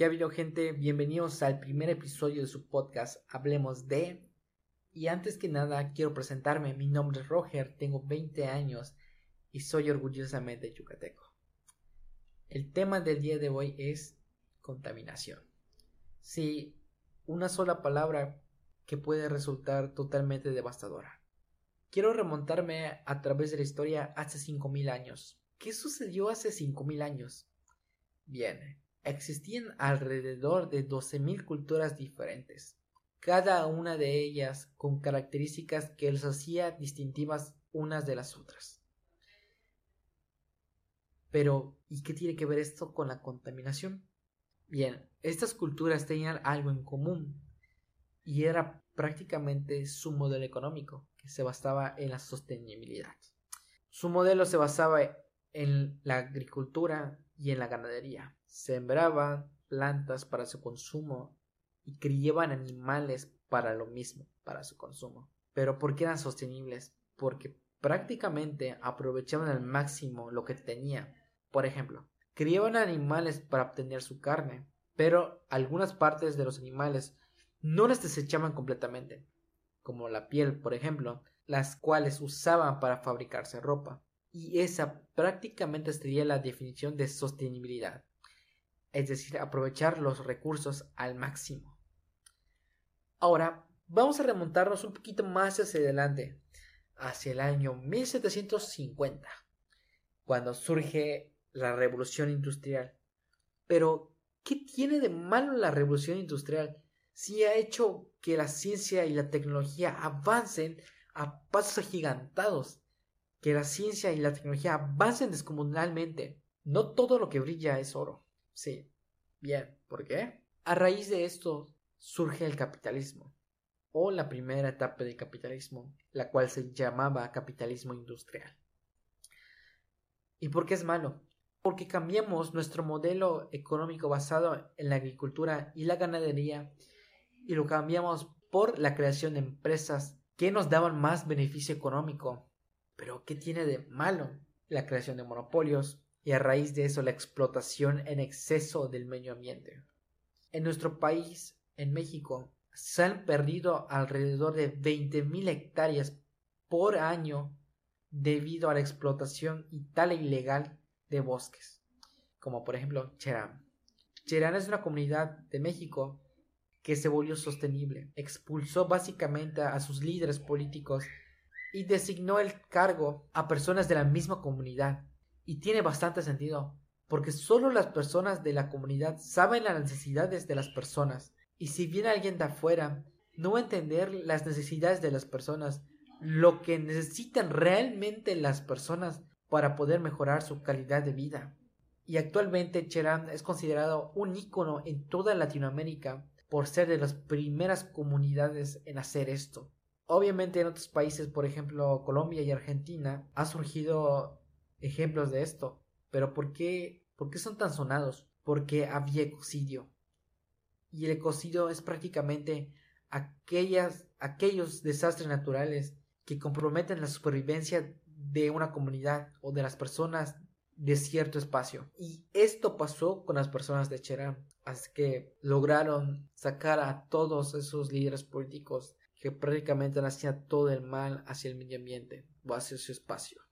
¿Qué ha gente? Bienvenidos al primer episodio de su podcast Hablemos de... Y antes que nada quiero presentarme, mi nombre es Roger, tengo 20 años y soy orgullosamente yucateco. El tema del día de hoy es contaminación. Sí, una sola palabra que puede resultar totalmente devastadora. Quiero remontarme a través de la historia hace 5.000 años. ¿Qué sucedió hace 5.000 años? Bien, Existían alrededor de 12.000 culturas diferentes, cada una de ellas con características que les hacía distintivas unas de las otras. Pero, ¿y qué tiene que ver esto con la contaminación? Bien, estas culturas tenían algo en común, y era prácticamente su modelo económico, que se basaba en la sostenibilidad. Su modelo se basaba en la agricultura y en la ganadería. Sembraban plantas para su consumo y criaban animales para lo mismo, para su consumo. Pero ¿por qué eran sostenibles? Porque prácticamente aprovechaban al máximo lo que tenían. Por ejemplo, criaban animales para obtener su carne, pero algunas partes de los animales no las desechaban completamente, como la piel, por ejemplo, las cuales usaban para fabricarse ropa y esa prácticamente sería la definición de sostenibilidad, es decir, aprovechar los recursos al máximo. Ahora, vamos a remontarnos un poquito más hacia adelante, hacia el año 1750, cuando surge la revolución industrial. Pero, ¿qué tiene de malo la revolución industrial si ha hecho que la ciencia y la tecnología avancen a pasos agigantados? que la ciencia y la tecnología avancen descomunalmente. No todo lo que brilla es oro. Sí. Bien, ¿por qué? A raíz de esto surge el capitalismo, o la primera etapa del capitalismo, la cual se llamaba capitalismo industrial. ¿Y por qué es malo? Porque cambiamos nuestro modelo económico basado en la agricultura y la ganadería y lo cambiamos por la creación de empresas que nos daban más beneficio económico pero ¿qué tiene de malo la creación de monopolios y a raíz de eso la explotación en exceso del medio ambiente? En nuestro país, en México, se han perdido alrededor de 20.000 hectáreas por año debido a la explotación y tala ilegal de bosques, como por ejemplo Cherán. Cherán es una comunidad de México que se volvió sostenible, expulsó básicamente a sus líderes políticos y designó el cargo a personas de la misma comunidad. Y tiene bastante sentido, porque solo las personas de la comunidad saben las necesidades de las personas. Y si viene alguien de afuera, no va entender las necesidades de las personas, lo que necesitan realmente las personas para poder mejorar su calidad de vida. Y actualmente Cherán es considerado un ícono en toda Latinoamérica por ser de las primeras comunidades en hacer esto. Obviamente en otros países, por ejemplo Colombia y Argentina, ha surgido ejemplos de esto. Pero ¿por qué, por qué son tan sonados? Porque había ecocidio. Y el ecocidio es prácticamente aquellas, aquellos desastres naturales que comprometen la supervivencia de una comunidad o de las personas de cierto espacio. Y esto pasó con las personas de Cherán. Así que lograron sacar a todos esos líderes políticos que prácticamente hacía todo el mal hacia el medio ambiente o hacia su espacio.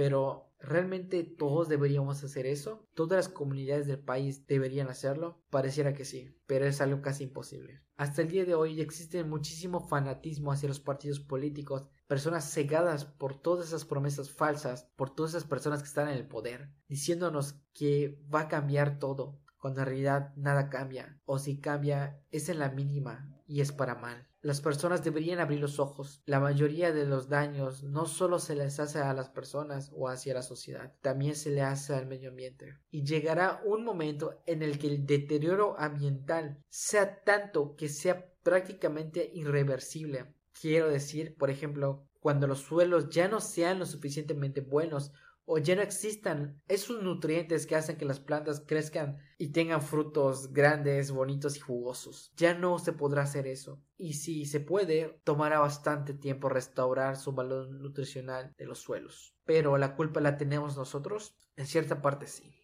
Pero ¿realmente todos deberíamos hacer eso? ¿Todas las comunidades del país deberían hacerlo? Pareciera que sí, pero es algo casi imposible. Hasta el día de hoy existe muchísimo fanatismo hacia los partidos políticos, personas cegadas por todas esas promesas falsas, por todas esas personas que están en el poder, diciéndonos que va a cambiar todo, cuando en realidad nada cambia, o si cambia es en la mínima y es para mal. Las personas deberían abrir los ojos. La mayoría de los daños no solo se les hace a las personas o hacia la sociedad, también se le hace al medio ambiente. Y llegará un momento en el que el deterioro ambiental sea tanto que sea prácticamente irreversible. Quiero decir, por ejemplo, cuando los suelos ya no sean lo suficientemente buenos o ya no existan esos nutrientes que hacen que las plantas crezcan y tengan frutos grandes, bonitos y jugosos. Ya no se podrá hacer eso. Y si se puede, tomará bastante tiempo restaurar su valor nutricional de los suelos. Pero la culpa la tenemos nosotros. En cierta parte sí.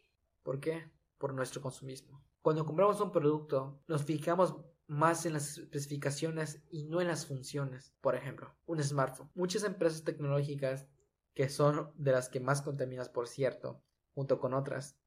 ¿Por qué? por nuestro consumismo. Cuando compramos un producto, nos fijamos más en las especificaciones y no en las funciones. Por ejemplo, un smartphone. Muchas empresas tecnológicas, que son de las que más contaminas, por cierto, junto con otras,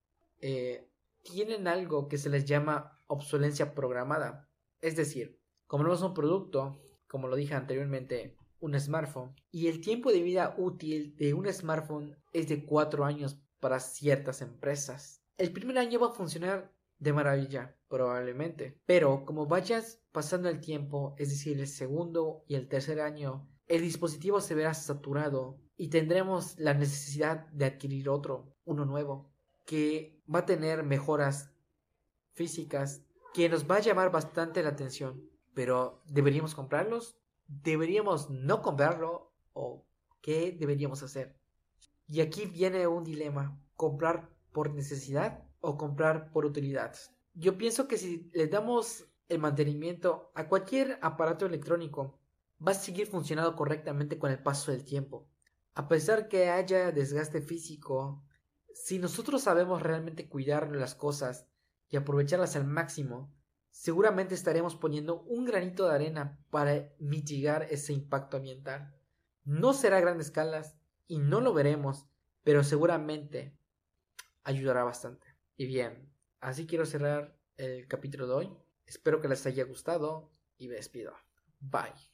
eh, tienen algo que se les llama obsolencia programada. Es decir, compramos un producto, como lo dije anteriormente, un smartphone, y el tiempo de vida útil de un smartphone es de 4 años para ciertas empresas. El primer año va a funcionar de maravilla, probablemente. Pero como vayas pasando el tiempo, es decir, el segundo y el tercer año, el dispositivo se verá saturado y tendremos la necesidad de adquirir otro, uno nuevo, que va a tener mejoras físicas, que nos va a llamar bastante la atención. Pero ¿deberíamos comprarlos? ¿Deberíamos no comprarlo? ¿O qué deberíamos hacer? Y aquí viene un dilema, comprar por necesidad o comprar por utilidad. Yo pienso que si le damos el mantenimiento a cualquier aparato electrónico, va a seguir funcionando correctamente con el paso del tiempo. A pesar que haya desgaste físico, si nosotros sabemos realmente cuidar las cosas y aprovecharlas al máximo, seguramente estaremos poniendo un granito de arena para mitigar ese impacto ambiental. No será a grandes escalas y no lo veremos, pero seguramente ayudará bastante. Y bien, así quiero cerrar el capítulo de hoy. Espero que les haya gustado y me despido. Bye.